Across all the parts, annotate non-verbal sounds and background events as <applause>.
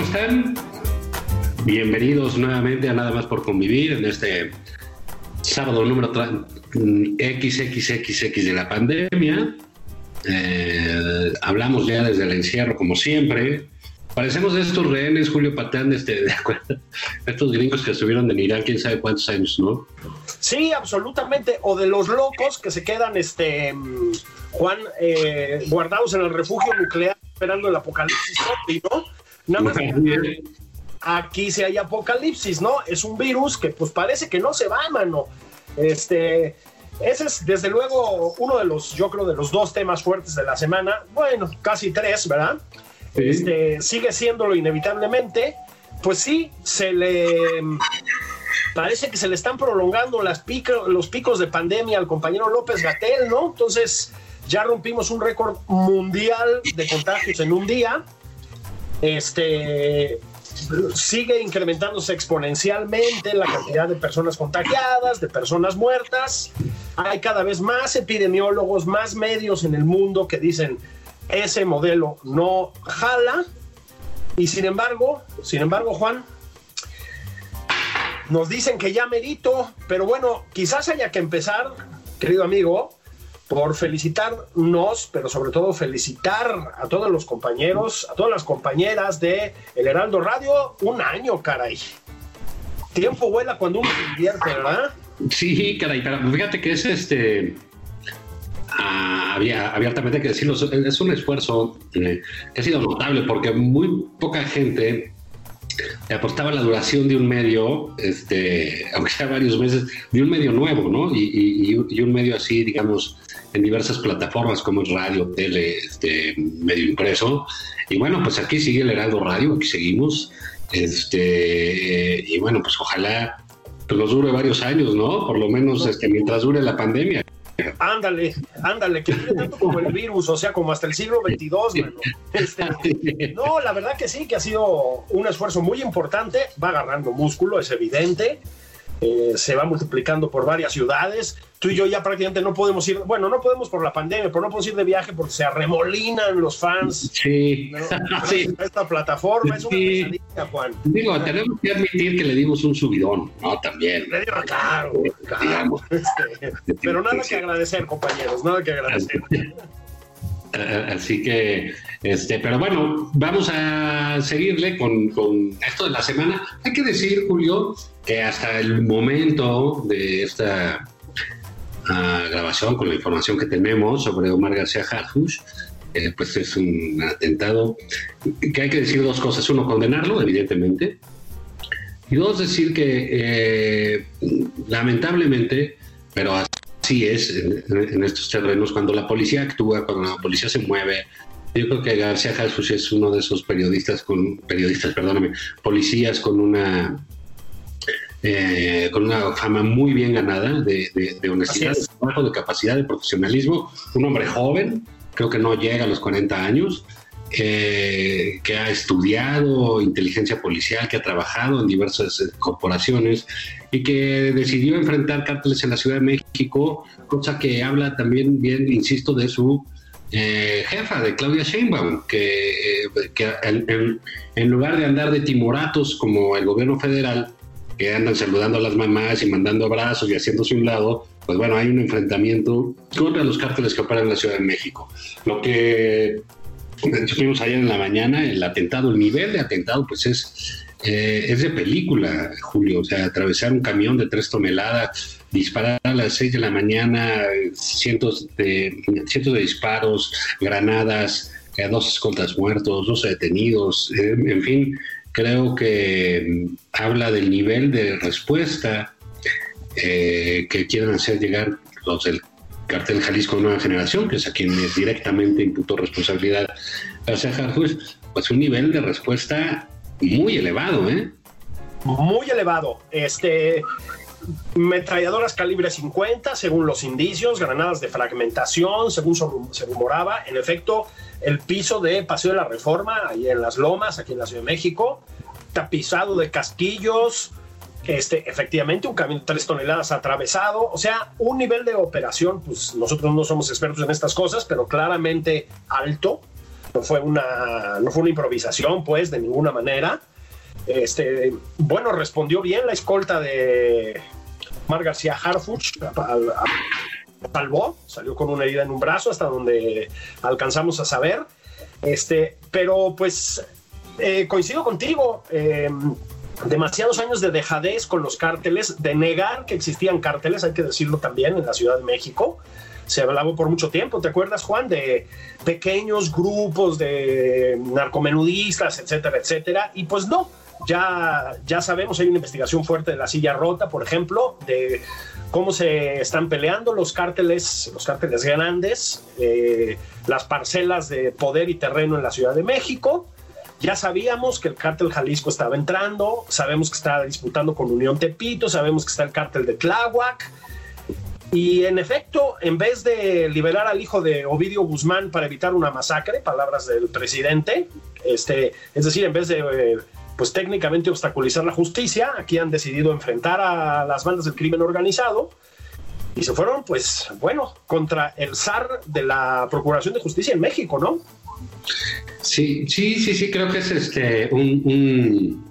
¿Cómo están? Bienvenidos nuevamente a Nada más por convivir en este sábado número XXXX de la pandemia. Eh, hablamos ya desde el encierro, como siempre. Parecemos de estos rehenes, Julio Patán, este, de acuerdo, estos gringos que estuvieron en Irán, quién sabe cuántos años, ¿no? Sí, absolutamente. O de los locos que se quedan, este, Juan, eh, guardados en el refugio nuclear esperando el apocalipsis ¿no? Nada más que aquí sí hay apocalipsis, ¿no? Es un virus que pues parece que no se va, mano. Este, ese es desde luego uno de los, yo creo, de los dos temas fuertes de la semana. Bueno, casi tres, ¿verdad? Sí. Este, sigue siéndolo inevitablemente. Pues sí, se le parece que se le están prolongando las pico- los picos de pandemia al compañero López Gatel, ¿no? Entonces ya rompimos un récord mundial de contagios en un día. Este sigue incrementándose exponencialmente la cantidad de personas contagiadas, de personas muertas. Hay cada vez más epidemiólogos, más medios en el mundo que dicen ese modelo no jala. Y sin embargo, sin embargo, Juan, nos dicen que ya merito, pero bueno, quizás haya que empezar, querido amigo, por felicitarnos, pero sobre todo felicitar a todos los compañeros, a todas las compañeras de El Heraldo Radio, un año, caray. Tiempo vuela cuando uno se divierte, ¿verdad? Sí, caray, pero fíjate que es este. ah, había abiertamente que decirlo, es un esfuerzo eh, que ha sido notable porque muy poca gente le apostaba la duración de un medio, este, aunque sea varios meses, de un medio nuevo, ¿no? Y- y- y un medio así, digamos, en diversas plataformas como es radio, tele, este, medio impreso. Y bueno, pues aquí sigue el Heraldo Radio, aquí seguimos. Este, y bueno, pues ojalá pues nos dure varios años, ¿no? Por lo menos este, mientras dure la pandemia. Ándale, ándale, que dure tanto como el virus, o sea, como hasta el siglo XXII, mano. Este, No, la verdad que sí, que ha sido un esfuerzo muy importante, va agarrando músculo, es evidente, eh, se va multiplicando por varias ciudades. Tú y yo ya prácticamente no podemos ir, bueno, no podemos por la pandemia, pero no podemos ir de viaje porque se arremolinan los fans. Sí, ¿no? <laughs> sí. Esta plataforma es una Sí. pesadilla, Juan. Digo, tenemos que admitir que le dimos un subidón, ¿no? También. Le digo, claro, claro. Digamos. <laughs> Este, pero nada que agradecer, compañeros, nada que agradecer. Eh, Así que, este, pero bueno, vamos a seguirle con, con esto de la semana. Hay que decir, Julio, que hasta el momento de esta ah, grabación, con la información que tenemos sobre Omar García Harfuch, eh, pues es un atentado que hay que decir dos cosas. Uno, condenarlo, evidentemente. Y dos, decir que eh, lamentablemente, pero así es en, en estos terrenos, cuando la policía actúa, cuando la policía se mueve, yo creo que García Jesús es uno de esos periodistas con periodistas, perdóname, policías con una eh, con una fama muy bien ganada de, de- de honestidad, de trabajo, de capacidad, de profesionalismo, un hombre joven, creo que no llega a los 40 años, eh, que ha estudiado inteligencia policial, que ha trabajado en diversas eh, corporaciones y que decidió enfrentar cárteles en la Ciudad de México, cosa que habla también bien, insisto, de su eh, jefa, de Claudia Sheinbaum, que, eh, en lugar de andar de timoratos como el gobierno federal, que andan saludando a las mamás y mandando abrazos y haciéndose un lado, pues bueno, hay un enfrentamiento contra los cárteles que operan en la Ciudad de México. Lo que Estuvimos ayer en la mañana, el atentado, el nivel de atentado, pues es, eh, es de película, Julio. O sea, atravesar un camión de tres toneladas, disparar a las seis de la mañana, cientos de, cientos de disparos, granadas, eh, dos escoltas muertos, dos detenidos, eh, en fin, creo que mm, habla del nivel de respuesta que quieren hacer llegar los del cartel Jalisco Nueva Generación, que es a quien directamente imputó responsabilidad García Harfuch, pues un nivel de respuesta muy elevado, ¿eh? Muy elevado. Este, metralladoras calibre 50, según los indicios, granadas de fragmentación, según se rumoraba. En efecto, el piso de Paseo de la Reforma, ahí en las Lomas, aquí en la Ciudad de México, tapizado de casquillos, este, efectivamente, un camión de tres toneladas atravesado, o sea, un nivel de operación, pues nosotros no somos expertos en estas cosas, pero claramente alto. No fue una, no fue una improvisación, pues, de ninguna manera. Este, bueno, respondió bien la escolta de Mar García Harfuch, salvó, salió con una herida en un brazo, hasta donde alcanzamos a saber. Este, pero pues eh, coincido contigo. Eh, demasiados años de dejadez con los cárteles, de negar que existían cárteles, hay que decirlo también, en la Ciudad de México. Se hablaba por mucho tiempo, ¿te acuerdas, Juan? De pequeños grupos de narcomenudistas, etcétera, etcétera. Y pues no, ya, ya sabemos, hay una investigación fuerte de la silla rota, por ejemplo, de cómo se están peleando los cárteles, los cárteles grandes, eh, las parcelas de poder y terreno en la Ciudad de México. Ya sabíamos que el cártel Jalisco estaba entrando, sabemos que está disputando con Unión Tepito, sabemos que está el cártel de Tláhuac. Y en efecto, en vez de liberar al hijo de Ovidio Guzmán para evitar una masacre, palabras del presidente, este, es decir, en vez de pues técnicamente obstaculizar la justicia, aquí han decidido enfrentar a las bandas del crimen organizado y se fueron, pues bueno, contra el zar de la Procuración de Justicia en México, ¿no? Sí, sí, sí, sí, creo que es este un,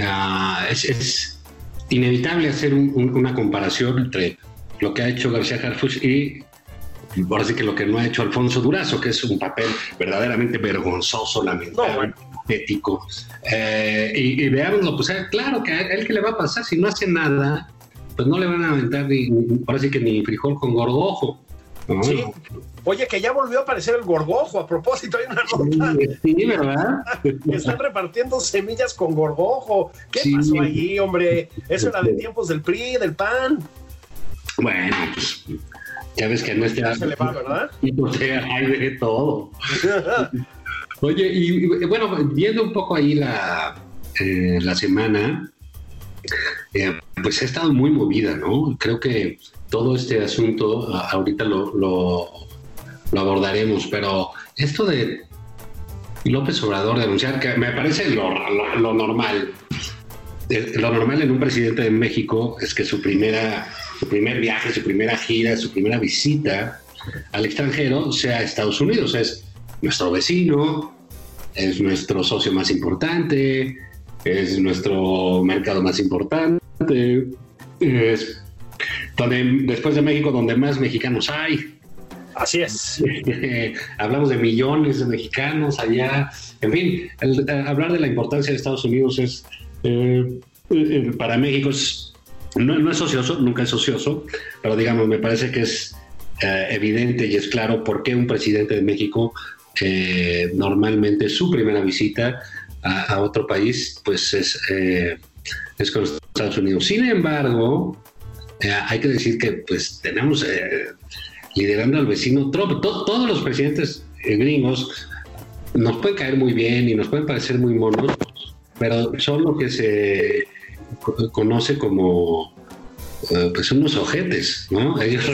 ah, es, inevitable hacer una comparación entre lo que ha hecho García Harfuch y así que lo que no ha hecho Alfonso Durazo, que es un papel verdaderamente vergonzoso, lamentable, ético. Eh, y, veámoslo, pues eh, claro que a él que le va a pasar si no hace nada, pues no le van a aventar ni, parece que ni frijol con gorgojo. Sí. Oye, que ya volvió a aparecer el gorgojo. A propósito, hay una nota. Sí, ¿verdad? <laughs> Están repartiendo semillas con gorgojo. ¿Qué pasó allí, hombre? Eso era de tiempos del PRI, del PAN. Bueno, pues ya ves que no está. Se le va, ¿verdad? <laughs> Hay de todo. <laughs> Oye, y, bueno, viendo un poco ahí la, eh, la semana, eh, pues ha estado muy movida, ¿no? Creo que todo este asunto, ahorita lo, lo, abordaremos, pero esto de López Obrador denunciar, que me parece lo, normal, eh, lo normal en un presidente de México es que su primera, su primer viaje, su primera gira, su primera visita al extranjero sea a Estados Unidos, es nuestro vecino, es nuestro socio más importante, es nuestro mercado más importante, es donde después de México, donde más mexicanos hay. Así es. <laughs> Hablamos de millones de mexicanos allá. En fin, hablar de la importancia de Estados Unidos es, eh, eh, para México no, es ocioso, nunca es ocioso, pero digamos, me parece que es eh, evidente y es claro por qué un presidente de México normalmente su primera visita a, otro país pues es, es con Estados Unidos. Sin embargo, hay que decir que pues tenemos eh, liderando al vecino Trump. todos los presidentes eh, gringos nos pueden caer muy bien y nos pueden parecer muy monos, pero son lo que se conoce como eh, pues unos ojetes. <laughs> Ellos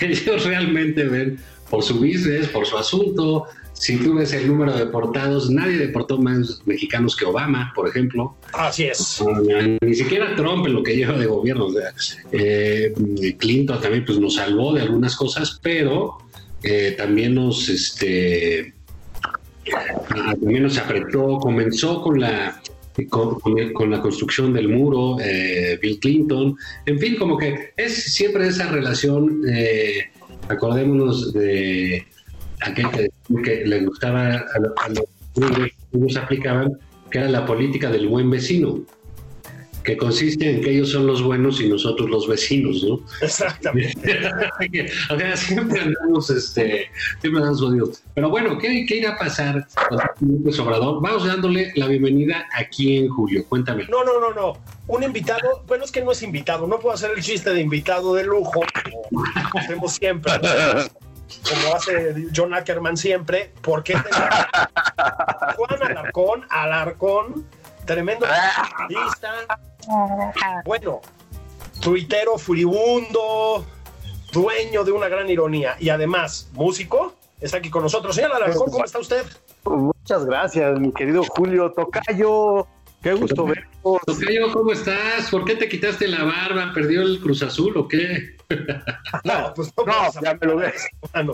ellos realmente ven por su business, por su asunto, si tú ves el número de deportados, nadie deportó más mexicanos que Obama, por ejemplo. Así es. Ni siquiera Trump en lo que lleva de gobierno. Eh, Clinton también pues, nos salvó de algunas cosas, pero eh, también nos este ah, también nos apretó, comenzó con la con, la construcción del muro, eh, Bill Clinton, en fin, como que es siempre esa relación, acordémonos de aquel que, le gustaba a, lo- a los que ellos aplicaban, que era la política del buen vecino, que consiste en que ellos son los buenos y nosotros los vecinos, ¿no? Exactamente. <laughs> o sea, siempre andamos, este, siempre andamos jodidos. Pero bueno, ¿qué, qué irá a pasar con López Obrador? Vamos dándole la bienvenida aquí en Julio. Cuéntame. No, no, no, no. Un invitado, bueno, es que no es invitado, no puedo hacer el chiste de invitado de lujo, como hacemos siempre, como hace John Ackerman siempre, porque Juan Alarcón, Alarcón, tremendo <laughs> periodista, bueno, tuitero furibundo, dueño de una gran ironía y además músico, está aquí con nosotros. Señor Alarcón, ¿cómo está usted? Muchas gracias, mi querido Julio Tocayo. Qué gusto verlos. Tocayo, ¿cómo estás? ¿Por qué te quitaste la barba? ¿Perdió el Cruz Azul o qué? <laughs> No, pues no, a- ya me lo ves. <laughs>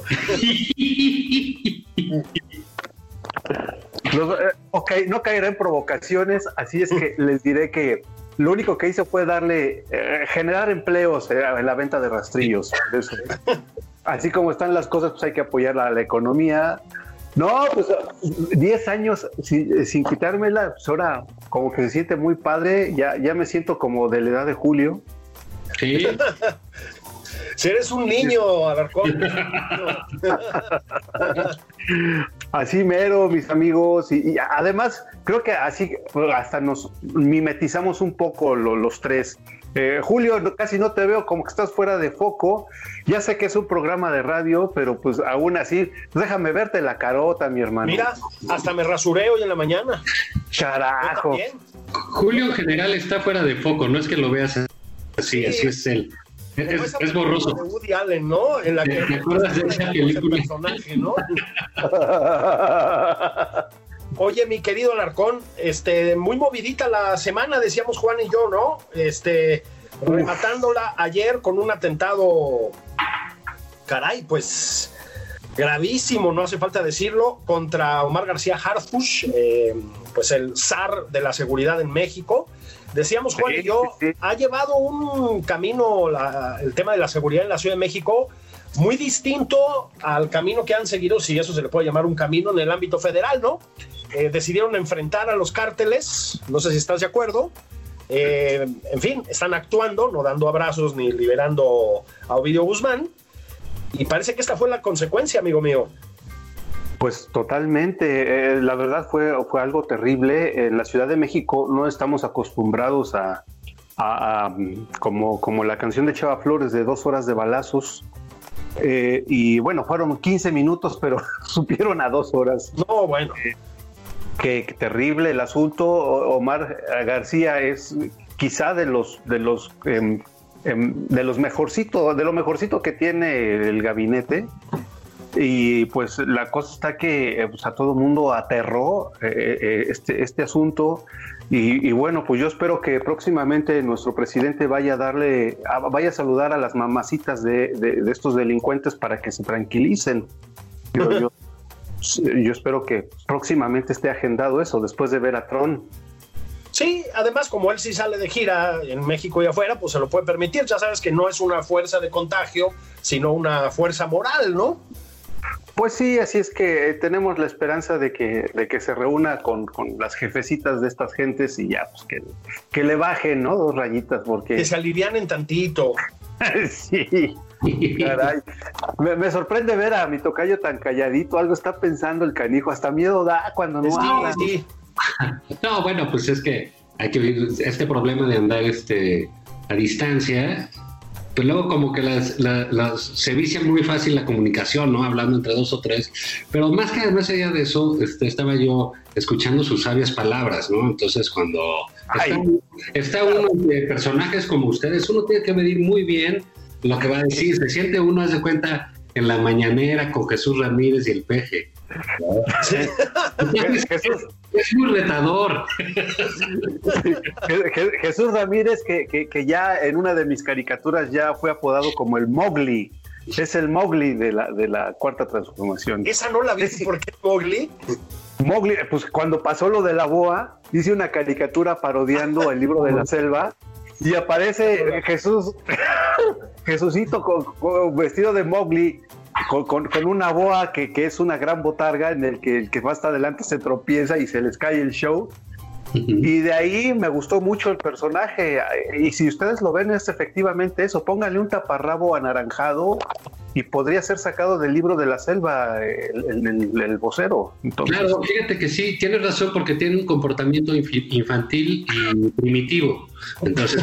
Los- eh, ok, no caeré en provocaciones, así es que <laughs> les diré que lo único que hice fue darle, eh, generar empleos eh, en la venta de rastrillos. Eso. <laughs> Así como están las cosas, pues hay que apoyar a la economía. No, pues 10 años sin, sin quitármela, pues ahora como que se siente muy padre, ya, ya me siento como de la edad de Julio. Sí, <laughs> Si eres un niño, Alarcón. <laughs> Así mero, mis amigos, y, y además creo que así hasta nos mimetizamos un poco lo- los tres. Eh, Julio, no- casi no te veo como que estás fuera de foco. Ya sé que es un programa de radio, pero pues aún así, déjame verte la carota, mi hermano. Mira, hasta me rasuré hoy en la mañana. Carajo. Julio en general está fuera de foco, no es que lo veas así, así es él. Es, borroso. De Woody Allen, ¿no? En la que ¿Te acuerdas de esa película? personaje, ¿no? <laughs> Oye, mi querido Alarcón, este, muy movidita la semana, decíamos Juan y yo, ¿no? Este, rematándola ayer con un atentado, caray, pues gravísimo, no hace falta decirlo, contra Omar García Harfush, eh, pues el zar de la seguridad en México. Decíamos Juan Sí, y yo, sí, sí. ha llevado un camino la- el tema de la seguridad en la Ciudad de México muy distinto al camino que han seguido, si eso se le puede llamar un camino en el ámbito federal, ¿no? Eh, decidieron enfrentar a los cárteles, no sé si estás de acuerdo. Eh, en fin, están actuando, no dando abrazos ni liberando a Ovidio Guzmán. Y parece que esta fue la consecuencia, amigo mío. Pues totalmente, eh, la verdad fue, fue algo terrible. En la Ciudad de México no estamos acostumbrados a, a- a, como, como la canción de Chava Flores de dos horas de balazos. Eh, y bueno, fueron 15 minutos, <laughs> pero <laughs> supieron a dos horas. No, bueno, Qué, qué terrible el asunto. Omar García es quizá de los de los em, em, de los mejorcito, de lo mejorcito que tiene el gabinete. Y pues la cosa está que eh, pues, a todo mundo aterró eh, eh, este, este asunto. Y, y bueno, pues yo espero que próximamente nuestro presidente vaya a darle, a- vaya a saludar a las mamacitas de, de- de estos delincuentes para que se tranquilicen. Yo, <laughs> yo- yo espero que próximamente esté agendado eso después de ver a Tron. Sí, además, como él sí sale de gira en México y afuera, pues se lo puede permitir. Ya sabes que no es una fuerza de contagio, sino una fuerza moral, ¿no? Pues sí, así es que eh, tenemos la esperanza de que, de que se reúna con, con las jefecitas de estas gentes y ya, pues que, que le bajen, ¿no? Dos rayitas, Que porque se alivianen tantito. <laughs> sí, caray. Me, me sorprende ver a mi tocayo tan calladito, algo está pensando el canijo, hasta miedo da cuando no Sí, habla. sí. <laughs> No, bueno, pues es que hay que vivir este problema de andar este, a distancia. Pues luego como que las, la- las- se vicia muy fácil la comunicación, ¿no? Hablando entre dos o tres. Pero más que más allá de eso, este, estaba yo escuchando sus sabias palabras, ¿no? Entonces cuando está, uno de personajes como ustedes, uno tiene que medir muy bien lo que va a decir. Se siente uno, haz de cuenta, en la mañanera con Jesús Ramírez y el peje. <laughs> Jesús, Es muy retador. Je- Je- Jesús Ramírez, que, que- que ya en una de mis caricaturas ya fue apodado como el Mowgli. Es el Mowgli de la, de la cuarta transformación. Esa no la vi, Sí. ¿por qué, Mowgli? Mowgli, pues cuando pasó lo de la boa, hice una caricatura parodiando el libro de la selva y aparece Jesús, <laughs> Jesucito con- con- vestido de Mowgli con, una boa que, es una gran botarga en el que el que va hasta adelante se tropieza y se les cae el show. Y de ahí me gustó mucho el personaje. Y si ustedes lo ven, es efectivamente eso. Pónganle un taparrabo anaranjado y podría ser sacado del libro de la selva el, vocero. claro, fíjate que sí, tienes razón porque tiene un comportamiento infantil y primitivo. Entonces, <laughs>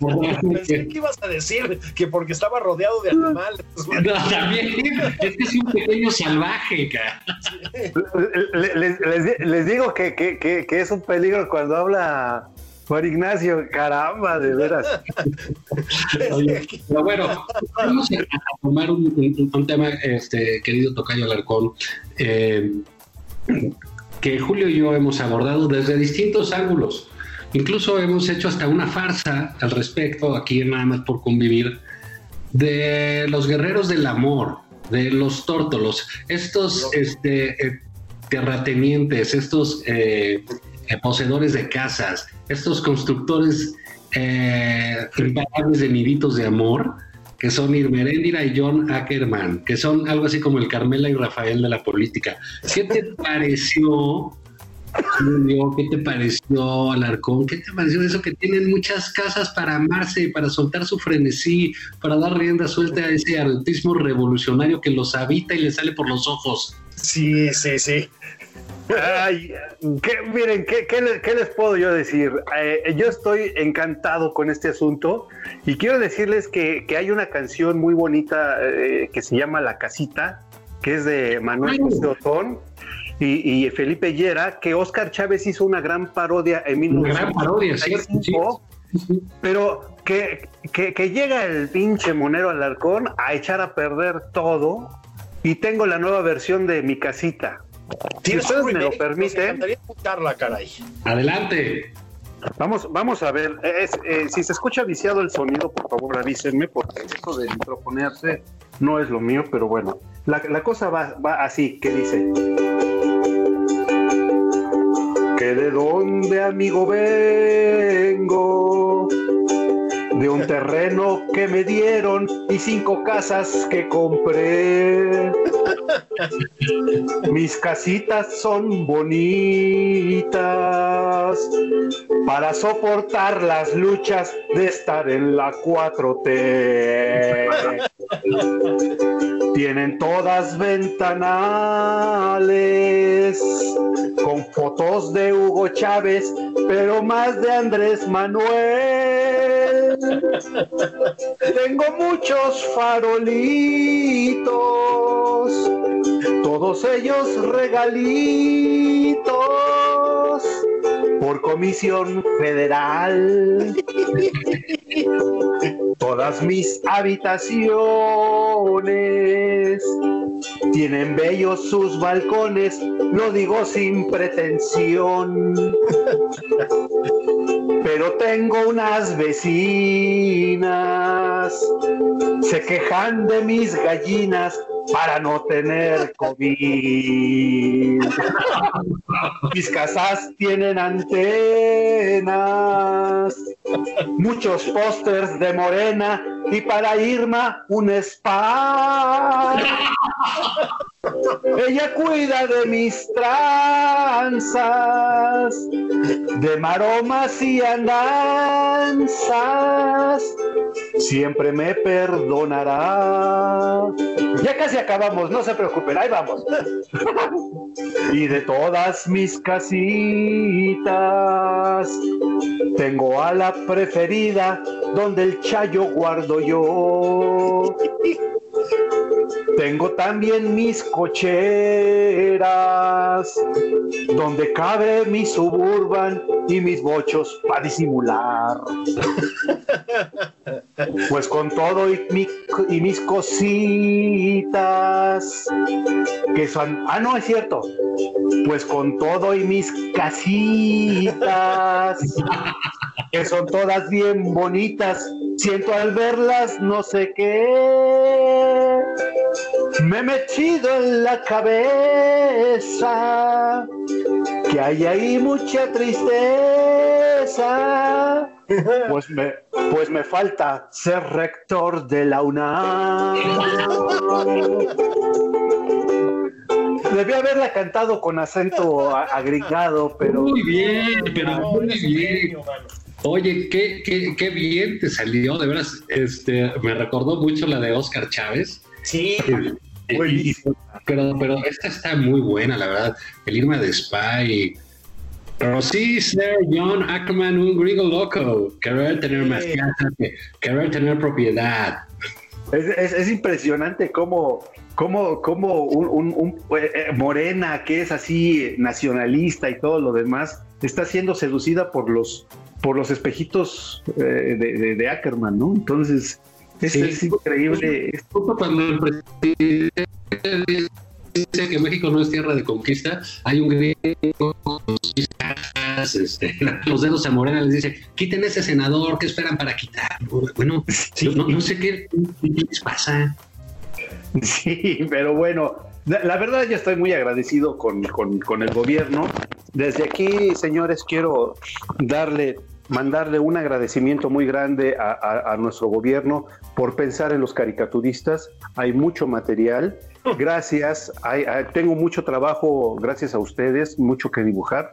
<laughs> pensé que ibas a decir que porque estaba rodeado de animales. <laughs> No, también es que es un pequeño salvaje, cara. Les, digo que, que, que es un peligro cuando habla Juan Ignacio, caramba, de veras. pero bueno, vamos a tomar un, tema, este, querido Tocayo Alarcón, eh, que Julio y yo hemos abordado desde distintos ángulos. Incluso hemos hecho hasta una farsa al respecto, aquí nada más por convivir, de los guerreros del amor, de los tórtolos, estos este, eh, terratenientes, estos eh, poseedores de casas, estos constructores eh, imparables de niditos de amor, que son Irmeréndira y John Ackerman, que son algo así como el Carmela y Rafael de la política. ¿Qué te <laughs> pareció, Julio? ¿Qué te pareció, Alarcón? ¿Qué te pareció eso que tienen muchas casas para amarse, para soltar su frenesí, para dar rienda suelta a ese artismo revolucionario que los habita y les sale por los ojos? Sí, sí, sí. Ay, miren, ¿qué, les, puedo yo decir? Eh, yo estoy encantado con este asunto y quiero decirles que, hay una canción muy bonita eh, que se llama La Casita, que es de Manuel José Otón y, Felipe Llera, que Oscar Chávez hizo una gran parodia en 1995, pero que, que llega el pinche monero Alarcón a echar a perder todo y tengo la nueva versión de Mi Casita. Si ustedes me lo permiten. escucharla, caray. Adelante. Vamos, vamos a ver. Eh, si se escucha viciado el sonido, por favor avísenme, porque esto de microfonearse no es lo mío, pero bueno. La, la cosa va, va así, que dice. Que de dónde, amigo, vengo de un terreno que me dieron y cinco casas que compré. <laughs> Mis casitas son bonitas para soportar las luchas de estar en la 4T. <laughs> Tienen todas ventanales con fotos de Hugo Chávez, pero más de Andrés Manuel. <laughs> Tengo muchos farolitos, todos ellos regalitos por comisión federal. Todas mis habitaciones tienen bellos sus balcones, lo digo sin pretensión. Pero tengo unas vecinas, se quejan de mis gallinas para no tener COVID. Mis casas tienen antenas, muchos pósters de morena y para Irma un spa. Ella cuida de mis tranzas, de maromas y andanzas. Siempre me perdonará. Ya casi acabamos, no se preocupen, ahí vamos. <laughs> y de todas mis casitas, tengo a la preferida donde el chayo guardo yo. Tengo también mis cocheras, donde cabe mi suburban y mis bochos para disimular. <laughs> Pues con todo y, y, mis cositas, que son... Ah, no, es cierto. Pues con todo y mis casitas, <laughs> que son todas bien bonitas, siento al verlas no sé qué. Me he metido en la cabeza que hay ahí mucha tristeza. Pues me, Pues me falta ser rector de la UNAM. Debí haberla cantado con acento agregado, pero. Muy bien, pero muy bien. Oye, qué, qué, qué, bien te salió, de veras, este, me recordó mucho la de Oscar Chávez. Sí. pero, pero esta está muy buena, la verdad. El Irma de Spy. Pero sí, ser John Ackerman, un gringo loco. Querer tener más casa, querer tener propiedad. Es, es, impresionante cómo, cómo, cómo un, un, eh, Morena, que es así nacionalista y todo lo demás, está siendo seducida por los, por los espejitos eh, de, de, Ackerman, ¿no? Entonces, es, es increíble. Cuando el presidente dice que México no es tierra de conquista, hay un griego este, <laughs> los dedos a Morena les dice, quiten ese senador, ¿qué esperan para quitar? Bueno, no, sé qué, les pasa. <laughs> Sí, pero bueno, la, verdad yo estoy muy agradecido con, con, el gobierno. Desde aquí, señores, quiero darle mandarle un agradecimiento muy grande a, nuestro gobierno por pensar en los caricaturistas. Hay mucho material. Gracias. tengo mucho trabajo gracias a ustedes, mucho que dibujar.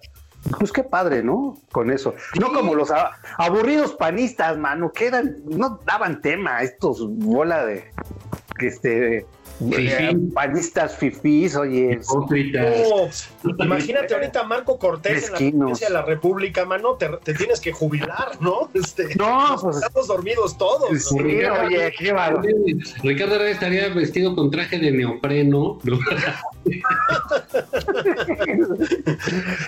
Pues qué padre, ¿no? Con eso. No como los aburridos panistas, mano, que eran, no daban tema, estos bola de, este, panistas fifís, oye. imagínate ahorita Marco Cortés en la presidencia de la República, mano, te, tienes que jubilar, ¿no? <laughs> Este, no, pues estamos dormidos todos. Sí, oye, qué malo. Ricardo estaría vestido con traje de neopreno.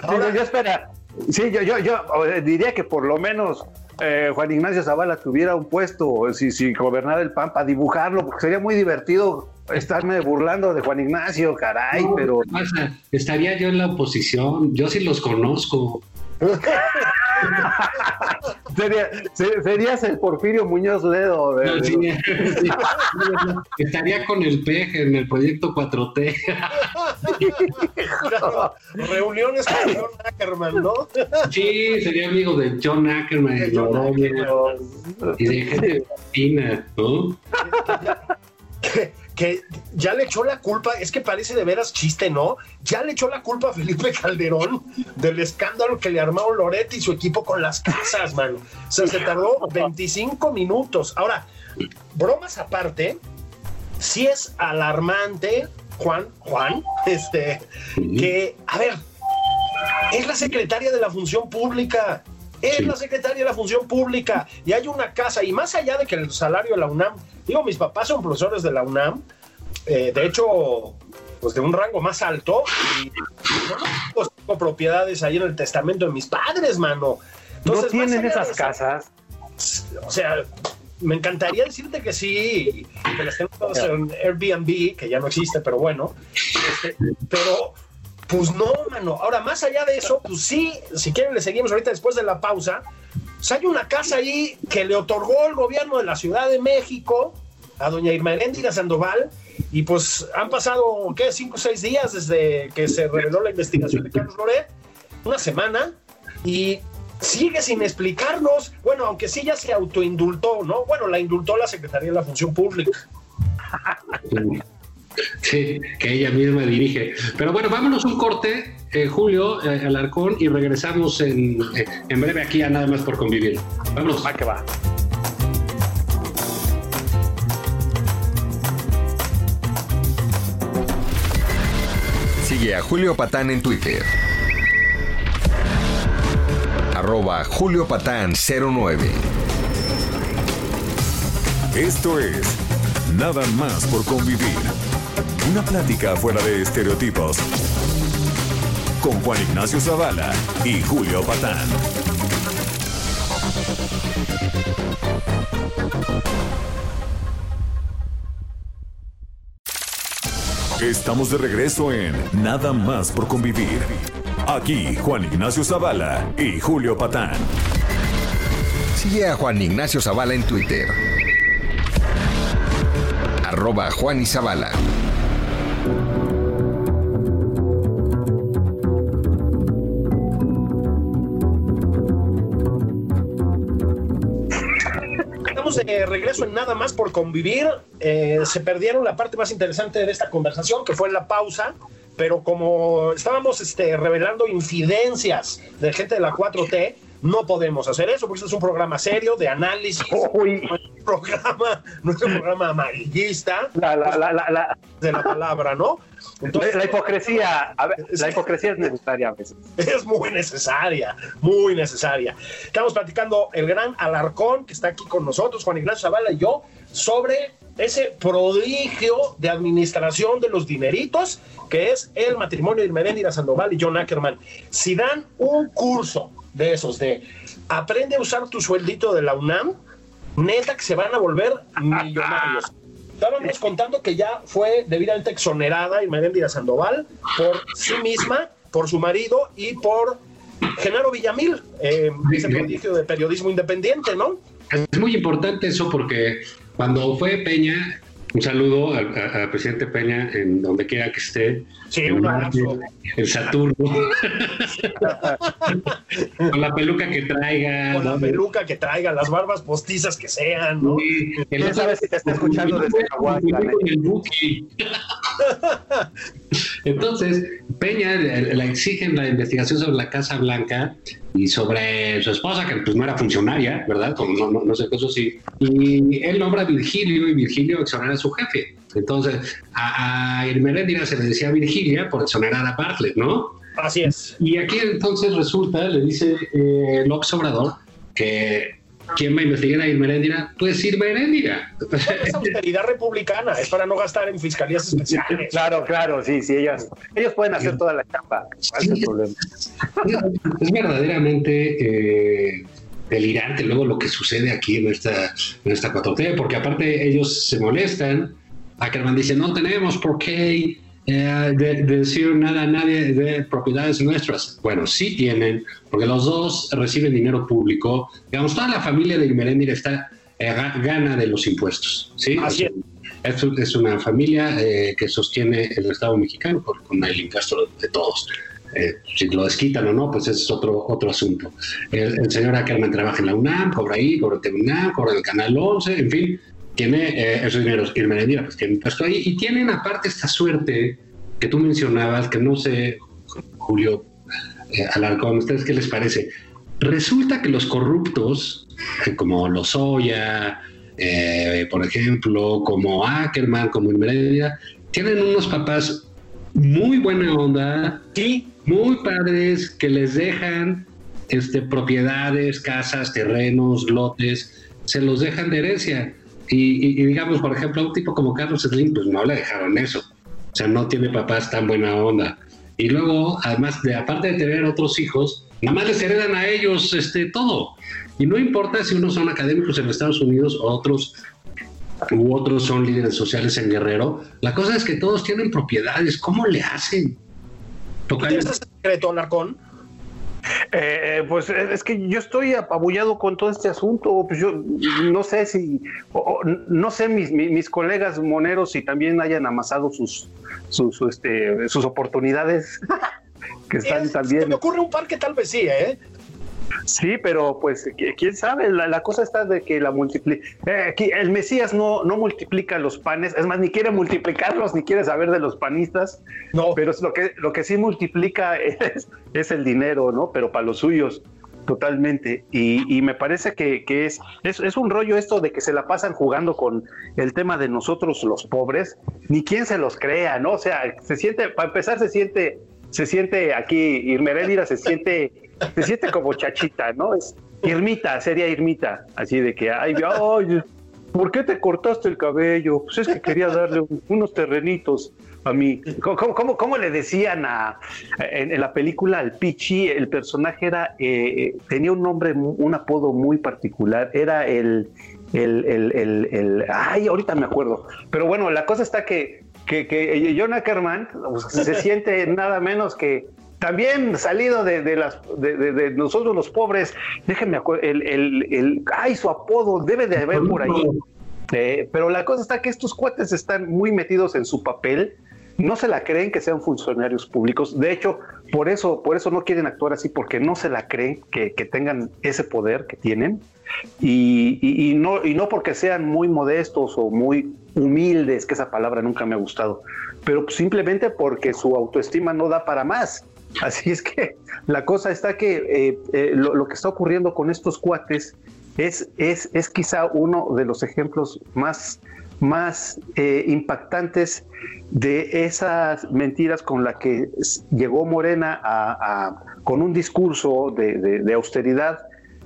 Ahora, yo espera. Sí, yo, yo, yo diría que por lo menos eh, Juan Ignacio Zavala tuviera un puesto, si, si gobernara el PAN, para dibujarlo, porque sería muy divertido estarme burlando de Juan Ignacio, caray, pero... Estaría yo en la oposición, yo sí los conozco. <laughs> <laughs> serías el Porfirio Muñoz Ledo. Estaría con el peje en el proyecto 4T. <laughs> Reuniones con John Ackerman, ¿no? Sí, sería amigo de John Ackerman de y de gente fina, ¿no? que <laughs> ya le echó la culpa, es que parece de veras chiste, ¿no? Ya le echó la culpa a Felipe Calderón del escándalo que le armó Loretti y su equipo con las casas, man. O sea, se tardó <laughs> 25 minutos. Ahora, bromas aparte, sí es alarmante, Juan, Juan, este, que, a ver, es la secretaria de la función pública es la secretaria de la función pública y hay una casa, y más allá de que el salario de la UNAM, digo, mis papás son profesores de la UNAM, eh, de hecho, pues de un rango más alto, y pues, tengo propiedades ahí en el testamento de mis padres, mano. Entonces, ¿No tienen esas casas? O sea, me encantaría decirte que sí, que las tengo todas en Airbnb, que ya no existe, pero bueno, este, pero pues no, mano. Ahora, más allá de eso, pues sí, si quieren le seguimos ahorita después de la pausa. Pues hay una casa ahí que le otorgó el gobierno de la Ciudad de México a doña Irma Heréndira Sandoval y pues han pasado, ¿qué? Cinco o seis días desde que se reveló la investigación de Carlos Loret, una semana, y sigue sin explicarnos, bueno, aunque sí ya se autoindultó, ¿no? Bueno, la indultó la Secretaría de la Función Pública. <laughs> <laughs> Sí, que ella misma dirige. Pero bueno, vámonos un corte, eh, Julio eh, Alarcón, y regresamos en, eh, en, breve aquí a Nada más por convivir. Vámonos. Va que va. Sigue a Julio Patán en Twitter. Arroba Julio Patán 09. Esto es Nada más por convivir una plática fuera de estereotipos. Con Juan Ignacio Zavala y Julio Patán. Estamos de regreso en Nada más por convivir. Aquí Juan Ignacio Zavala y Julio Patán. Sigue a Juan Ignacio Zavala en Twitter. Arroba Juan. De regreso en nada más por convivir. Eh, se perdieron la parte más interesante de esta conversación, que fue la pausa. Pero como estábamos este, revelando incidencias de gente de la 4T, no podemos hacer eso, porque este es un programa serio de análisis. Nuestro programa, nuestro programa amarillista. La, la, la, de la palabra, ¿no? Entonces, la hipocresía, la hipocresía es necesaria a veces. Es muy necesaria, muy necesaria. Estamos platicando el gran Alarcón, que está aquí con nosotros, Juan Ignacio Zavala y yo, sobre ese prodigio de administración de los dineritos que es el matrimonio de Irmeréndira Sandoval y John Ackerman. Si dan un curso de esos, de aprende a usar tu sueldito de la UNAM, neta que se van a volver millonarios. Estábamos contando que ya fue debidamente exonerada Irmeréndira Sandoval por sí misma, por su marido y por Genaro Villamil, eh, ese prodigio de periodismo independiente, ¿no? Es muy importante eso porque cuando fue Peña, un saludo al, presidente Peña en donde quiera que esté. Sí, un abrazo. El Saturno. <laughs> con la peluca que traiga. Con la peluca que traiga, las barbas postizas que sean, ¿no? Sí, no sabe si te está escuchando desde el <laughs> Entonces, Peña la exigen la investigación sobre la Casa Blanca y sobre su esposa, que pues no era funcionaria, ¿verdad? Como no, no, no sé, eso sí. Y él nombra a Virgilio y Virgilio exonera a su jefe. Entonces, a, a Irmeréndira se le decía Virgilia por exonerar a Bartlett, ¿no? Así es. Y aquí entonces resulta, le dice eh, López Obrador, que ¿Quién va a investigar a Irma Heréndira? Pues Irma Heréndira. Es austeridad republicana, es para no gastar en fiscalías <laughs> especiales. Claro, claro, sí, sí, ellos, ellos pueden hacer toda la chamba. es, verdaderamente eh, delirante luego lo que sucede aquí en esta, en esta 4T, porque aparte ellos se molestan. Ackerman dice, no tenemos por qué eh, de, decir nada a nadie de propiedades nuestras. Bueno, sí tienen, porque los dos reciben dinero público. Digamos, toda la familia de Irmeréndira está eh, gana de los impuestos. ¿sí? Así es. es. una familia eh, que sostiene el Estado mexicano con el incastro de todos. si lo desquitan o no, pues ese es otro, otro asunto. El, señor Ackerman trabaja en la UNAM, cobra ahí, cobra en UNAM, cobra en el Canal 11, en fin, tiene eh, esos dineros Irmeréndira, pues tienen puesto ahí y tienen aparte esta suerte que tú mencionabas, que no sé, Julio eh, Alarcón, ¿ustedes qué les parece? Resulta que los corruptos, eh, como Lozoya, eh, por ejemplo, como Ackerman, como Irmeréndira, tienen unos papás muy buena onda, ¿Sí? muy padres, que les dejan este, propiedades, casas, terrenos, lotes, se los dejan de herencia. Y, digamos, por ejemplo, un tipo como Carlos Slim, pues no le dejaron eso. O sea, no tiene papás tan buena onda. Y luego, además, de aparte de tener otros hijos, nada más les heredan a ellos este, todo. Y no importa si unos son académicos en Estados Unidos o otros u otros son líderes sociales en Guerrero. La cosa es que todos tienen propiedades. ¿Cómo le hacen? ¿Tienes ese secreto, Narcón? Eh, pues es que yo estoy apabullado con todo este asunto. Pues yo no sé si, no sé mis, mis, colegas moneros si también hayan amasado sus, sus, este, sus oportunidades <laughs> que están también. me ocurre un par que tal vez sí, ¿eh? Sí, pero pues quién sabe, la, cosa está de que la multiplica. Eh, el Mesías no, no multiplica los panes, es más, ni quiere multiplicarlos, ni quiere saber de los panistas. No. Pero es lo que, lo que sí multiplica <laughs> es, es el dinero, ¿no? Pero para los suyos totalmente. Y, me parece que, es, es, es, un rollo esto de que se la pasan jugando con el tema de nosotros los pobres, ni quien se los crea, ¿no? O sea, se siente, para empezar, se siente, se siente aquí, Irmeréndira se siente se siente como chachita, ¿no? Es Irmita, sería Irmita, así de que, ay, ay, ¿por qué te cortaste el cabello? Pues es que quería darle unos terrenitos a mí. ¿Cómo, cómo, le decían a, en, la película al Pichi? El personaje era, eh, tenía un nombre, un apodo muy particular, era el, el, el, el, ay, ahorita me acuerdo. Pero bueno, la cosa está que, que, que Ackerman pues, se siente nada menos que también salido de, las de, nosotros los pobres, déjenme el, el, ay, su apodo debe de haber por ahí. Eh, pero la cosa está que estos cuates están muy metidos en su papel no se la creen que sean funcionarios públicos. De hecho, por eso, por eso no quieren actuar así, porque no se la creen que, tengan ese poder que tienen. Y, no, y no porque sean muy modestos o muy humildes, que esa palabra nunca me ha gustado, pero simplemente porque su autoestima no da para más. Así es que la cosa está que eh, eh, lo, que está ocurriendo con estos cuates es, es, es quizá uno de los ejemplos más más eh, impactantes de esas mentiras con las que llegó Morena a, con un discurso de, austeridad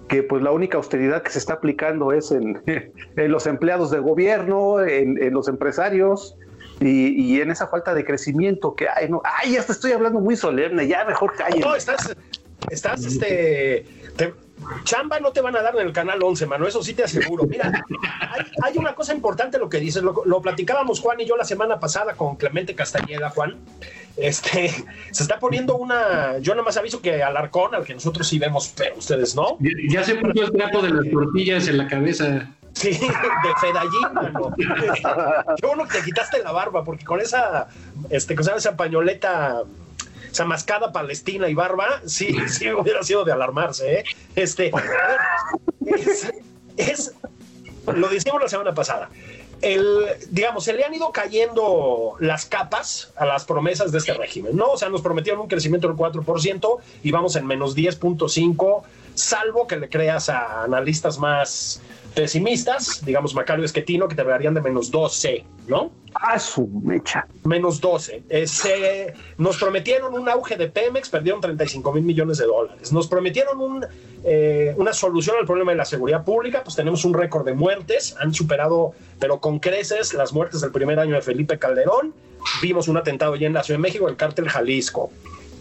que pues la única austeridad que se está aplicando es en, <laughs> los empleados de gobierno, en, los empresarios y, en esa falta de crecimiento que hay. No, ay, hasta estoy hablando muy solemne, ya mejor calle. No, estás, estás, este, Chamba no te van a dar en el canal 11, mano, eso sí te aseguro. Mira, hay, una cosa importante lo que dices, lo, platicábamos Juan y yo la semana pasada con Clemente Castañeda, Juan. Este, se está poniendo una, yo nada más aviso que Alarcón, al que nosotros sí vemos, pero ustedes no. Ya, se puso el trapo de las tortillas en la cabeza. Sí, de Fedallín, mano. Qué bueno que te quitaste la barba, porque con esa, este, con esa pañoleta o sea, mascada palestina y barba, sí, sí hubiera sido de alarmarse, ¿eh? Este, es, lo decimos la semana pasada. El, digamos, se le han ido cayendo las capas a las promesas de este régimen, ¿no? O sea, nos prometieron un crecimiento del 4% y vamos en menos 10.5%, salvo que le creas a analistas más pesimistas, digamos Macario Esquetino, que te verían de menos 12, ¿no? Ah, su mecha. Menos 12. Ese, nos prometieron un auge de Pemex, perdieron 35 mil millones de dólares. Nos prometieron un, eh, una solución al problema de la seguridad pública, pues tenemos un récord de muertes, han superado, pero con creces, las muertes del primer año de Felipe Calderón. Vimos un atentado ya en la Ciudad de México, el cártel Jalisco.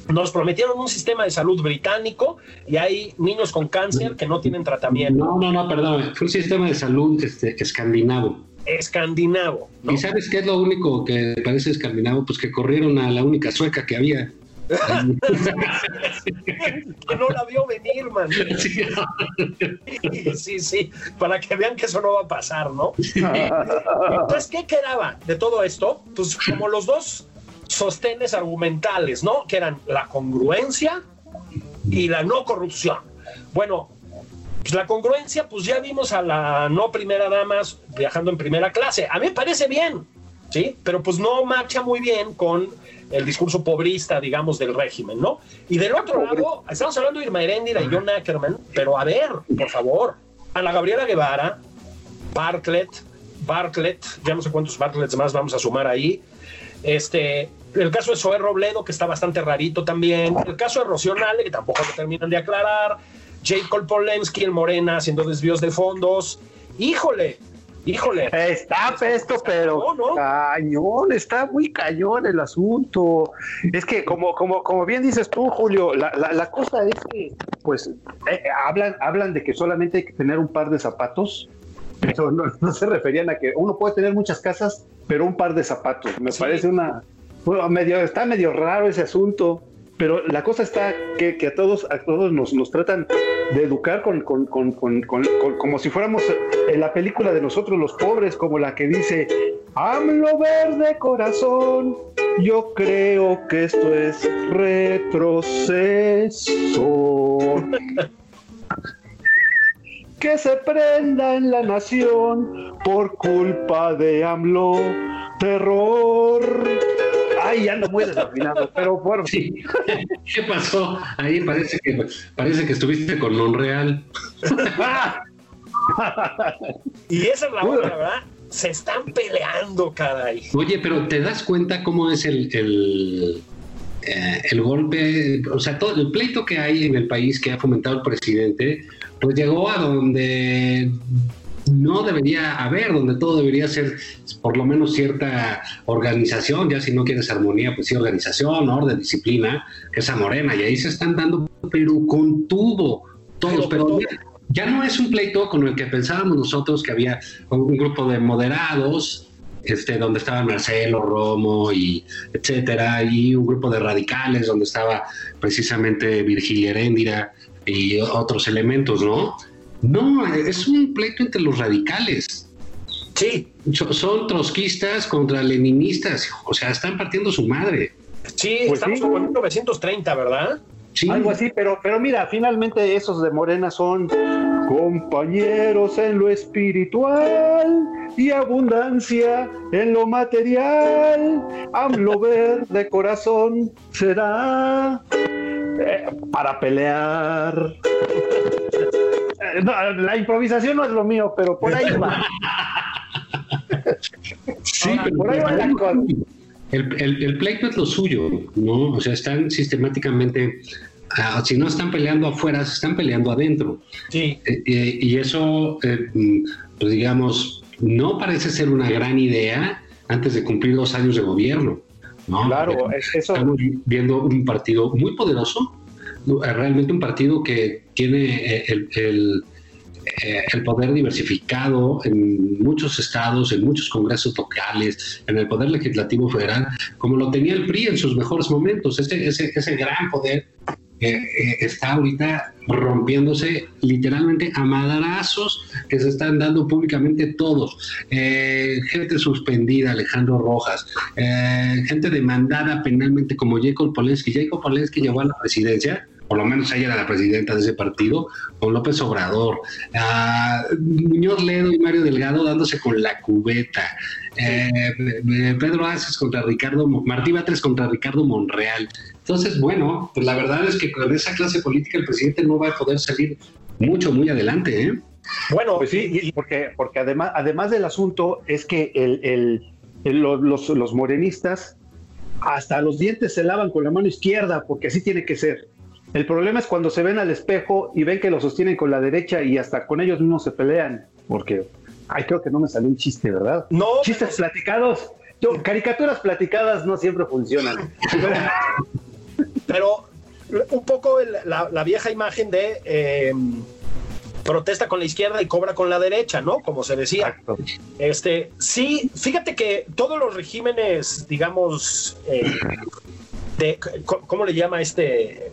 Nos prometieron un sistema de salud británico y hay niños con cáncer que no tienen tratamiento. No, no, no, perdón, fue un sistema de salud este, escandinavo. Escandinavo. ¿Y sabes qué es lo único que parece escandinavo? Pues que corrieron a la única sueca que había. <laughs> que no la vio venir, man. Sí, sí, para que vean que eso no va a pasar, ¿no? <laughs> Entonces, ¿qué quedaba de todo esto? Pues como los dos sostenes argumentales, ¿no? Que eran la congruencia y la no corrupción. Bueno, pues la congruencia, pues ya vimos a la no primera dama viajando en primera clase. A mí me parece bien, ¿sí? Pero pues no marcha muy bien con el discurso pobrista, digamos, del régimen, ¿no? Y del otro lado, estamos hablando de Irma Heréndira y John Ackerman, pero a ver, por favor, Ana Gabriela Guevara, Bartlett, Bartlett, ya no sé cuántos Bartletts más vamos a sumar ahí, este, el caso de Zoé Robledo, que está bastante rarito también. El caso de Rocío que tampoco lo terminan de aclarar. Jacob Polensky, el Morena, haciendo desvíos de fondos. Híjole, híjole. Está esto, pero cañón, está muy cañón el asunto. Es que, como, como, como bien dices tú, Julio, la, cosa es que, pues, eh, hablan, hablan de que solamente hay que tener un par de zapatos pero <laughs> no, se referían a que uno puede tener muchas casas, pero un par de zapatos. Me parece una, medio, está medio raro ese asunto, pero la cosa está que, a todos, a todos nos, nos tratan de educar con, con, con, como si fuéramos en la película de nosotros los pobres, como la que dice, AMLO verde corazón, yo creo que esto es retroceso. <laughs> que se prenda en la nación por culpa de AMLO, terror Ay, ando muy desafinado, pero bueno. Sí. <laughs> ¿Qué pasó? Ahí parece que parece que estuviste con Monreal. <laughs> y esa es la otra, ¿verdad? Se están peleando, caray. Oye, pero ¿te das cuenta cómo es el, el, eh, el golpe? O sea, todo el pleito que hay en el país que ha fomentado el presidente, pues llegó a donde no debería haber, donde todo debería ser por lo menos cierta organización, ya si no quieres armonía, pues sí, organización, orden, disciplina, que esa morena, y ahí se están dando, pero con tubo, todos, pero, ya, no es un pleito con el que pensábamos nosotros que había un grupo de moderados, este, donde estaban Marcelo, Romo y etcétera, y un grupo de radicales donde estaba precisamente Virgilia Heréndira y otros elementos, ¿no? No, es un pleito entre los radicales. Sí. Son trotskistas contra leninistas, o sea, están partiendo su madre. Sí, pues estamos como en 1930, ¿verdad? Sí. Algo así, pero, pero mira, finalmente esos de Morena son compañeros en lo espiritual y abundancia en lo material. AMLO de corazón será eh, para pelear. Eh, la improvisación no es lo mío, pero por ahí va. Sí, pero por ahí va la cosa. El, pleito es lo suyo, ¿no? O sea, están sistemáticamente, ah, si no están peleando afuera, se están peleando adentro. Sí. Eh, eh, y eso, eh, pues digamos, no parece ser una gran idea antes de cumplir dos años de gobierno. ¿no? Claro, eso. Estamos viendo un partido muy poderoso, realmente un partido que tiene el eh, el poder diversificado en muchos estados, en muchos congresos locales, en el poder legislativo federal, como lo tenía el PRI en sus mejores momentos. Ese, ese, ese gran poder eh, está ahorita rompiéndose literalmente a madrazos que se están dando públicamente todos. Eh, gente suspendida, Alejandro Rojas, gente demandada penalmente como Jacob Polensky. Jacob Polensky llegó a la presidencia por lo menos ella era la presidenta de ese partido, con López Obrador, Muñoz Ledo y Mario Delgado dándose con la cubeta, eh, Pedro Aces contra Ricardo, Martí Batres contra Ricardo Monreal. Entonces, bueno, pues la verdad es que con esa clase política el presidente no va a poder salir mucho, muy adelante, ¿eh? Bueno, pues sí, porque, porque además, además del asunto es que el, los, los morenistas hasta los dientes se lavan con la mano izquierda, porque así tiene que ser. El problema es cuando se ven al espejo y ven que lo sostienen con la derecha y hasta con ellos mismos se pelean. Porque, ay, creo que no me salió un chiste, ¿verdad? No. Chistes platicados. caricaturas platicadas no siempre funcionan. <laughs> Pero un poco la, vieja imagen de eh, protesta con la izquierda y cobra con la derecha, ¿no? Como se decía. Este, sí, fíjate que todos los regímenes, digamos, eh, de, ¿cómo le llama este?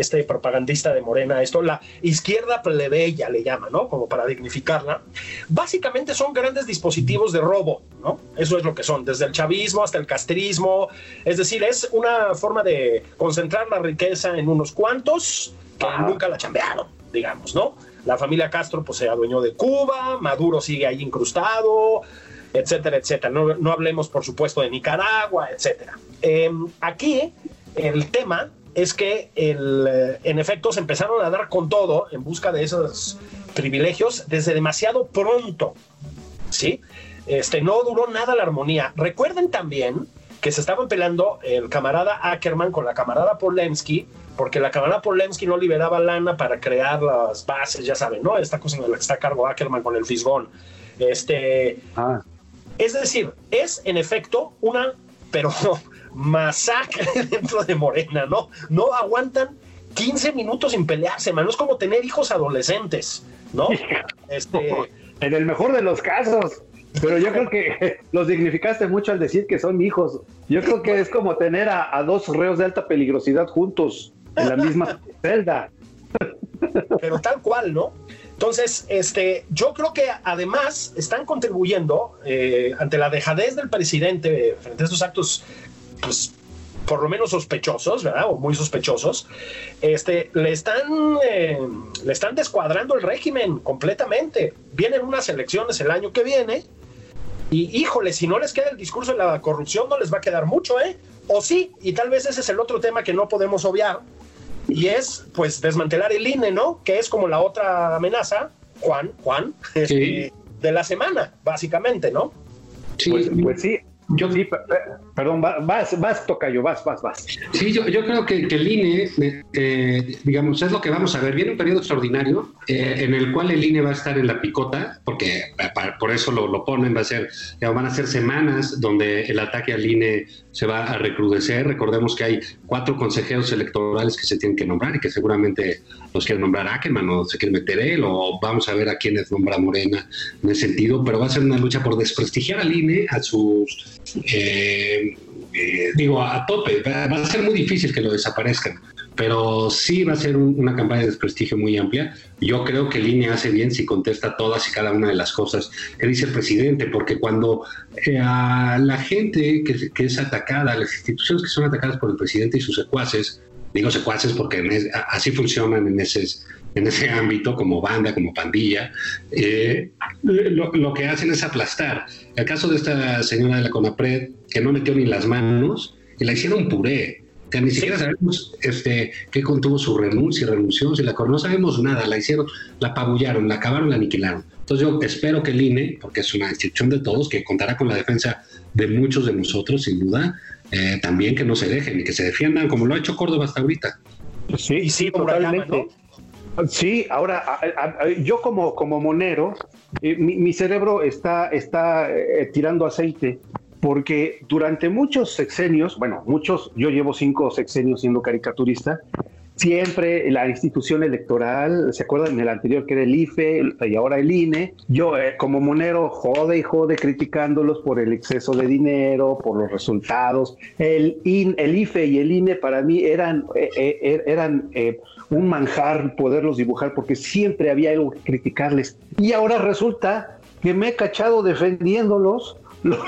Este propagandista de Morena, esto, la izquierda plebeya le llama, ¿no? Como para dignificarla. Básicamente son grandes dispositivos de robo, ¿no? Eso es lo que son, desde el chavismo hasta el castrismo. Es decir, es una forma de concentrar la riqueza en unos cuantos que nunca la chambearon, digamos, ¿no? La familia Castro pues se adueñó de Cuba, Maduro sigue ahí incrustado, etcétera, etcétera. No, no hablemos, por supuesto, de Nicaragua, etcétera. Em, aquí el tema es que el, eh, en efecto se empezaron a dar con todo en busca de esos privilegios desde demasiado pronto. ¿Sí? Este, no duró nada la armonía. Recuerden también que se estaban peleando el camarada Ackerman con la camarada Polensky, porque la camarada Polensky no liberaba lana para crear las bases, ya saben, ¿no? Esta cosa en la que está a cargo Ackerman con el Fisgón. Este, ah. Es decir, es en efecto una, pero <laughs> masacre <laughs> dentro de Morena, ¿no? No aguantan 15 minutos sin pelearse, mano. Es como tener hijos adolescentes, ¿no? <laughs> Este... En el mejor de los casos. Pero yo creo que <laughs> los dignificaste mucho al decir que son hijos. Yo creo que es como tener a, a dos reos de alta peligrosidad juntos en la misma celda. Pero tal cual, ¿no? Entonces, este, yo creo que además están contribuyendo eh, ante la dejadez del presidente frente a estos actos pues por lo menos sospechosos, ¿verdad? O muy sospechosos, este, le están, eh, le están descuadrando el régimen completamente. Vienen unas elecciones el año que viene y híjole, si no les queda el discurso de la corrupción, no les va a quedar mucho, ¿eh? O sí, y tal vez ese es el otro tema que no podemos obviar, y es pues desmantelar el INE, ¿no? Que es como la otra amenaza, Juan, Juan, <laughs> este, de la semana, básicamente, ¿no? Sí, pues, pues sí, yo sí, perdón, vas, vas, Tocayo, vas, vas, vas. Sí, yo, yo creo que, que el INE, eh, digamos, es lo que vamos a ver. Viene un periodo extraordinario eh, en el cual el INE va a estar en la picota, porque por eso lo, lo ponen, va a ser, van a ser semanas donde el ataque al INE se va a recrudecer. Recordemos que hay cuatro consejeros electorales que se tienen que nombrar y que seguramente los quiere nombrar Ackerman o se quiere meter él, o vamos a ver a quiénes nombra Morena en ese sentido, pero va a ser una lucha por desprestigiar al INE, a sus eh, eh, digo, a tope. Va a ser muy difícil que lo desaparezcan, pero sí va a ser una campaña de desprestigio muy amplia. Yo creo que Línea hace bien si contesta todas y cada una de las cosas que dice el presidente, porque cuando eh, a la gente que, es atacada, las instituciones que son atacadas por el presidente y sus secuaces, digo secuaces porque así funcionan en ese, en ese ámbito, como banda, como pandilla, eh, lo, lo, que hacen es aplastar. El caso de esta señora de la CONAPRED, que no metió ni las manos, y la hicieron puré que ni siquiera sabemos este, qué contuvo su renuncia, y renunció, si la no sabemos nada, la hicieron, la apabullaron, la acabaron, la aniquilaron. Entonces yo espero que el INE, porque es una institución de todos, que contará con la defensa de muchos de nosotros, sin duda, eh, también que no se dejen y que se defiendan como lo ha hecho Córdoba hasta ahorita. Sí, sí, totalmente. Sí, ahora yo como, como monero, eh, mi, cerebro está, está eh, tirando aceite porque durante muchos sexenios, bueno, muchos, yo llevo cinco sexenios siendo caricaturista, siempre la institución electoral, ¿se acuerdan? En el anterior que era el IFE y ahora el INE, yo eh, como monero jode y jode criticándolos por el exceso de dinero, por los resultados. El, el IFE y el INE para mí eran, eh, eh, eran un manjar poderlos dibujar porque siempre había algo que criticarles. Y ahora resulta que me he cachado defendiéndolos lo,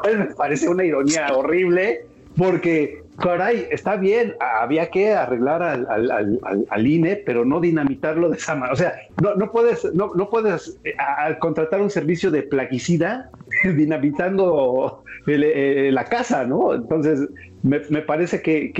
cual me parece una ironía horrible, porque, caray, está bien, había que arreglar al, INE, pero no dinamitarlo de esa manera. O sea, no, no puedes, no, no puedes eh, contratar un servicio de plaguicida <laughs> dinamitando eh, la casa, ¿no? Entonces, me, parece que,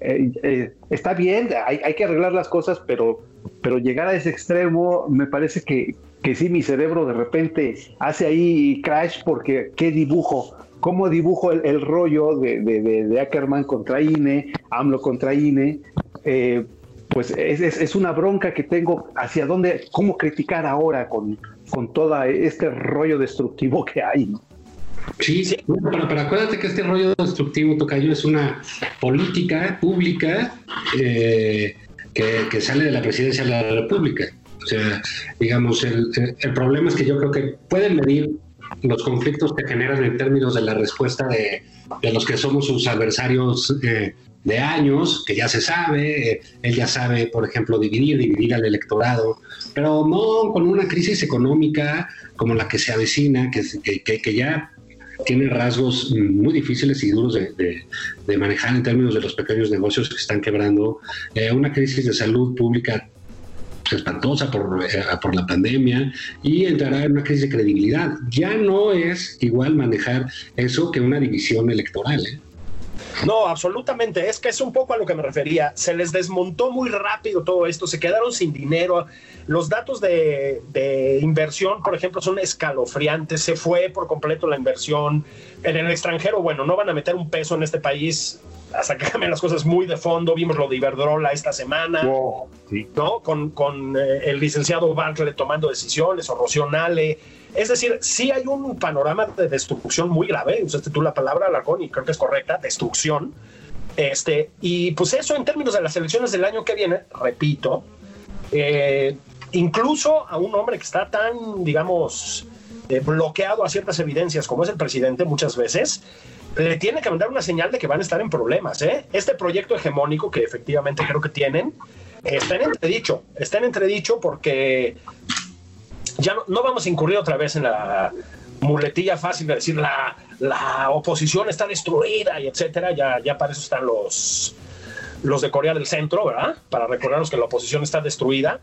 eh, está bien, hay, hay, que arreglar las cosas, pero, pero llegar a ese extremo me parece que, que sí, mi cerebro de repente hace ahí crash porque qué dibujo, cómo dibujo el, rollo de, de, Ackerman contra INE, AMLO contra INE, eh, pues es, una bronca que tengo hacia dónde, cómo criticar ahora con, con todo este rollo destructivo que hay, ¿no? Sí, sí. Pero, acuérdate que este rollo destructivo, Tocayo, es una política pública eh, que, sale de la presidencia de la República. O sea, digamos, el, el, problema es que yo creo que pueden medir los conflictos que generan en términos de la respuesta de, de los que somos sus adversarios eh, de años, que ya se sabe, eh, él ya sabe, por ejemplo, dividir, dividir al electorado, pero no con una crisis económica como la que se avecina, que, que, que ya tiene rasgos muy difíciles y duros de, de, manejar en términos de los pequeños negocios que están quebrando, eh, una crisis de salud pública espantosa por, eh, por la pandemia y entrará en una crisis de credibilidad. Ya no es igual manejar eso que una división electoral. ¿eh? No, absolutamente. Es que es un poco a lo que me refería. Se les desmontó muy rápido todo esto, se quedaron sin dinero. Los datos de, de, inversión, por ejemplo, son escalofriantes. Se fue por completo la inversión. En el extranjero, bueno, no van a meter un peso en este país hasta que cambian las cosas muy de fondo. Vimos lo de Iberdrola esta semana, ¿no? Con, con eh, el licenciado Bartlett tomando decisiones, o Rocionale. Es decir, sí hay un panorama de destrucción muy grave. Usaste tú la palabra, Alarcón, y creo que es correcta, destrucción. Este, y pues eso en términos de las elecciones del año que viene, repito, eh, incluso a un hombre que está tan, digamos, eh, bloqueado a ciertas evidencias como es el presidente muchas veces, le tiene que mandar una señal de que van a estar en problemas. ¿eh? Este proyecto hegemónico que efectivamente creo que tienen, está en entredicho, está en entredicho porque ya no, vamos a incurrir otra vez en la muletilla fácil de decir la, la oposición está destruida y etcétera, ya, ya para eso están los, los de Corea del Centro, ¿verdad? Para recordarnos que la oposición está destruida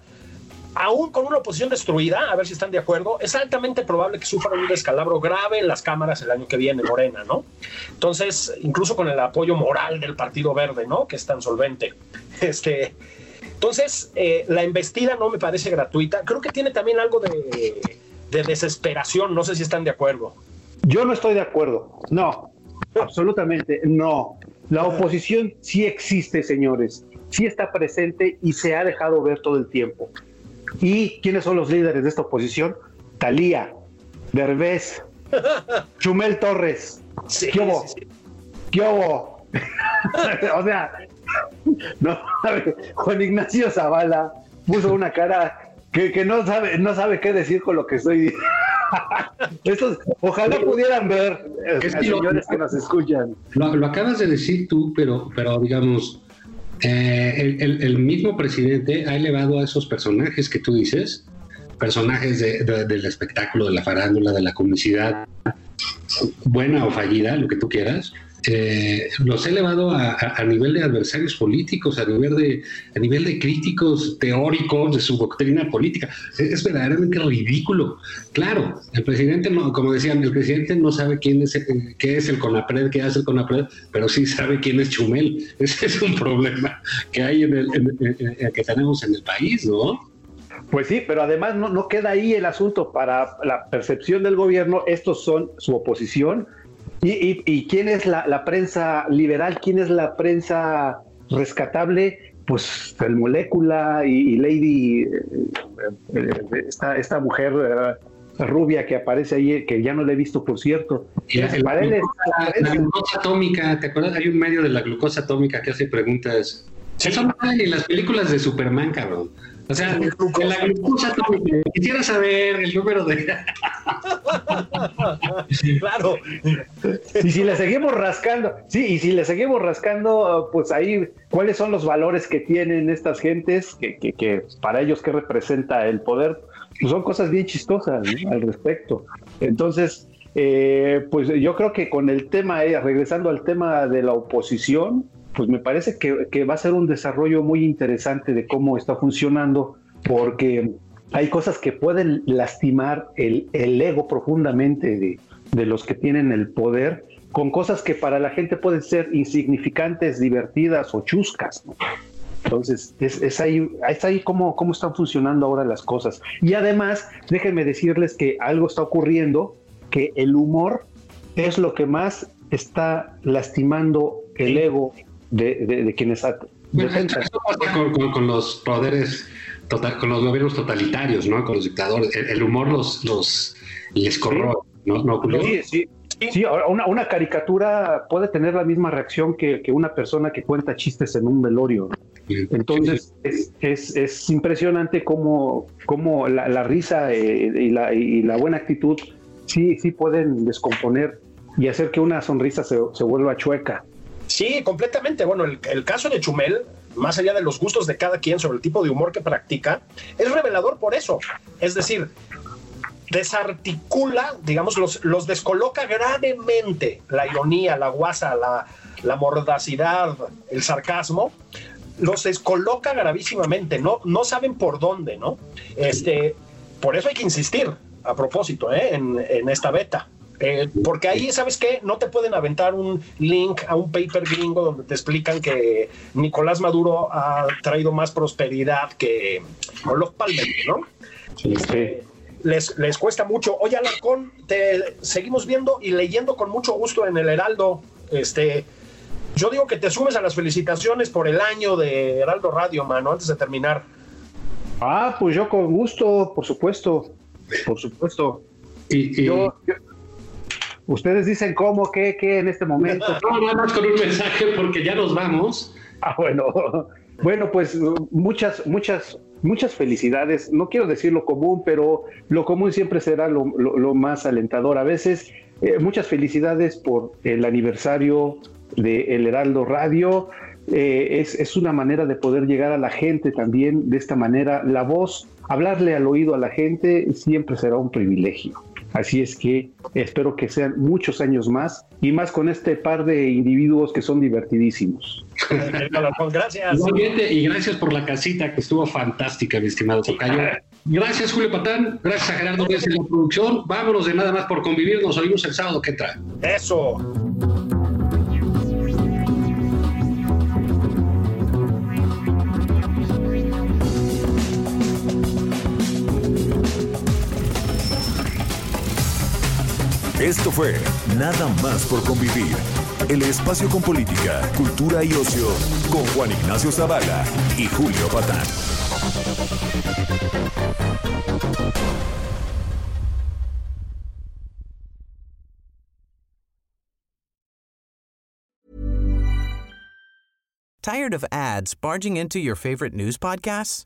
aún con una oposición destruida, a ver si están de acuerdo, es altamente probable que sufran un descalabro grave en las cámaras el año que viene, Morena, ¿no? Entonces, incluso con el apoyo moral del Partido Verde, ¿no? Que es tan solvente. <laughs> Este, entonces, eh, la embestida no me parece gratuita. Creo que tiene también algo de, de desesperación. No sé si están de acuerdo. Yo no estoy de acuerdo. No, <laughs> absolutamente no. La oposición sí existe, señores. Sí está presente y se ha dejado ver todo el tiempo. ¿Y quiénes son los líderes de esta oposición? Talía, Derbez, <laughs> Chumel Torres. ¿Qué hubo? ¿Qué hubo? <laughs> o sea, no, Juan Ignacio Zavala puso una cara que, no sabe no sabe qué decir con lo que estoy diciendo. <laughs> ojalá pudieran ver, eh, señores que nos escuchan. Lo, lo, acabas de decir tú, pero, pero digamos, eh, el, mismo presidente ha elevado a esos personajes que tú dices, personajes del espectáculo, de la farándula, de la comicidad, buena o fallida, lo que tú quieras, eh, los ha elevado a, nivel de adversarios políticos, a nivel de, a nivel de críticos teóricos de su doctrina política. Es, verdaderamente ridículo. Claro, el presidente, no, como decían, el presidente no sabe quién es, qué es el CONAPRED, qué hace el CONAPRED, pero sí sabe quién es Chumel. <laughs> Ese es un problema que hay en el, que tenemos en el país, ¿no? Pues sí, pero además no, no queda ahí el asunto para la percepción del gobierno. Estos son su oposición ¿Y, quién es la, prensa liberal? ¿Quién es la prensa rescatable? Pues el molécula y, Lady, eh, eh, esta, mujer eh, rubia que aparece ahí, que ya no la he visto, por cierto. la, glucosa atómica, ¿te acuerdas? Hay un medio de la glucosa atómica que hace preguntas. Eso no hay en las películas de Superman, cabrón. O sea, en la glucosa quisiera saber el número de. <laughs> claro. Y si le seguimos rascando, sí, y si le seguimos rascando, pues ahí, ¿cuáles son los valores que tienen estas gentes? Que, que, para ellos, ¿qué representa el poder? Pues son cosas bien chistosas al respecto. Entonces, eh, pues yo creo que con el tema, eh, regresando al tema de la oposición, pues me parece que, va a ser un desarrollo muy interesante de cómo está funcionando, porque hay cosas que pueden lastimar el, ego profundamente de, los que tienen el poder, con cosas que para la gente pueden ser insignificantes, divertidas o chuscas. Entonces, es, ahí, es ahí cómo, cómo están funcionando ahora las cosas. Y además, déjenme decirles que algo está ocurriendo, que el humor es lo que más está lastimando el ego de, quienes con, los poderes, total, con los gobiernos totalitarios, ¿no? Con los dictadores. El, humor los, los les corroe, ¿no? Sí, sí. una, caricatura puede tener la misma reacción que, una persona que cuenta chistes en un velorio. Entonces, es, es, impresionante cómo, cómo la, risa eh, y, la, y la buena actitud sí, sí pueden descomponer y hacer que una sonrisa se, se vuelva chueca. Sí, completamente. Bueno, el, caso de Chumel, más allá de los gustos de cada quien sobre el tipo de humor que practica, es revelador por eso. Es decir, desarticula, digamos, los, los descoloca gravemente la ironía, la guasa, la, la mordacidad, el sarcasmo, los descoloca gravísimamente, no, no saben por dónde, ¿no? Este, por eso hay que insistir, a propósito, ¿eh? en, en esta beta. Eh, porque ahí, ¿sabes qué? No te pueden aventar un link a un paper gringo donde te explican que Nicolás Maduro ha traído más prosperidad que los Palmer, ¿no? Sí, este, Les, les cuesta mucho. Oye, Alarcón, te seguimos viendo y leyendo con mucho gusto en el Heraldo. Este, yo digo que te sumes a las felicitaciones por el año de Heraldo Radio, mano, antes de terminar. Ah, pues yo con gusto, por supuesto, por supuesto. Y, yo, Ustedes dicen cómo, qué, qué en este momento. <laughs> No, nada más con un mensaje porque ya nos vamos. Ah, bueno. Bueno, pues muchas, muchas, muchas felicidades. No quiero decir lo común, pero lo común siempre será lo, más alentador. A veces, eh, muchas felicidades por el aniversario de El Heraldo Radio. Eh, es, es, una manera de poder llegar a la gente también de esta manera. La voz, hablarle al oído a la gente siempre será un privilegio. Así es que espero que sean muchos años más y más con este par de individuos que son divertidísimos. gracias. y gracias por la casita que estuvo fantástica, mi estimado Tocayo. Gracias, Julio Patán. Gracias a Gerardo Díaz en la producción. Vámonos de nada más por convivir. Nos oímos el sábado que trae. Eso. Esto fue Nada más por convivir. El espacio con política, cultura y ocio con Juan Ignacio Zavala y Julio Patán. Tired of ads barging into your favorite news podcasts?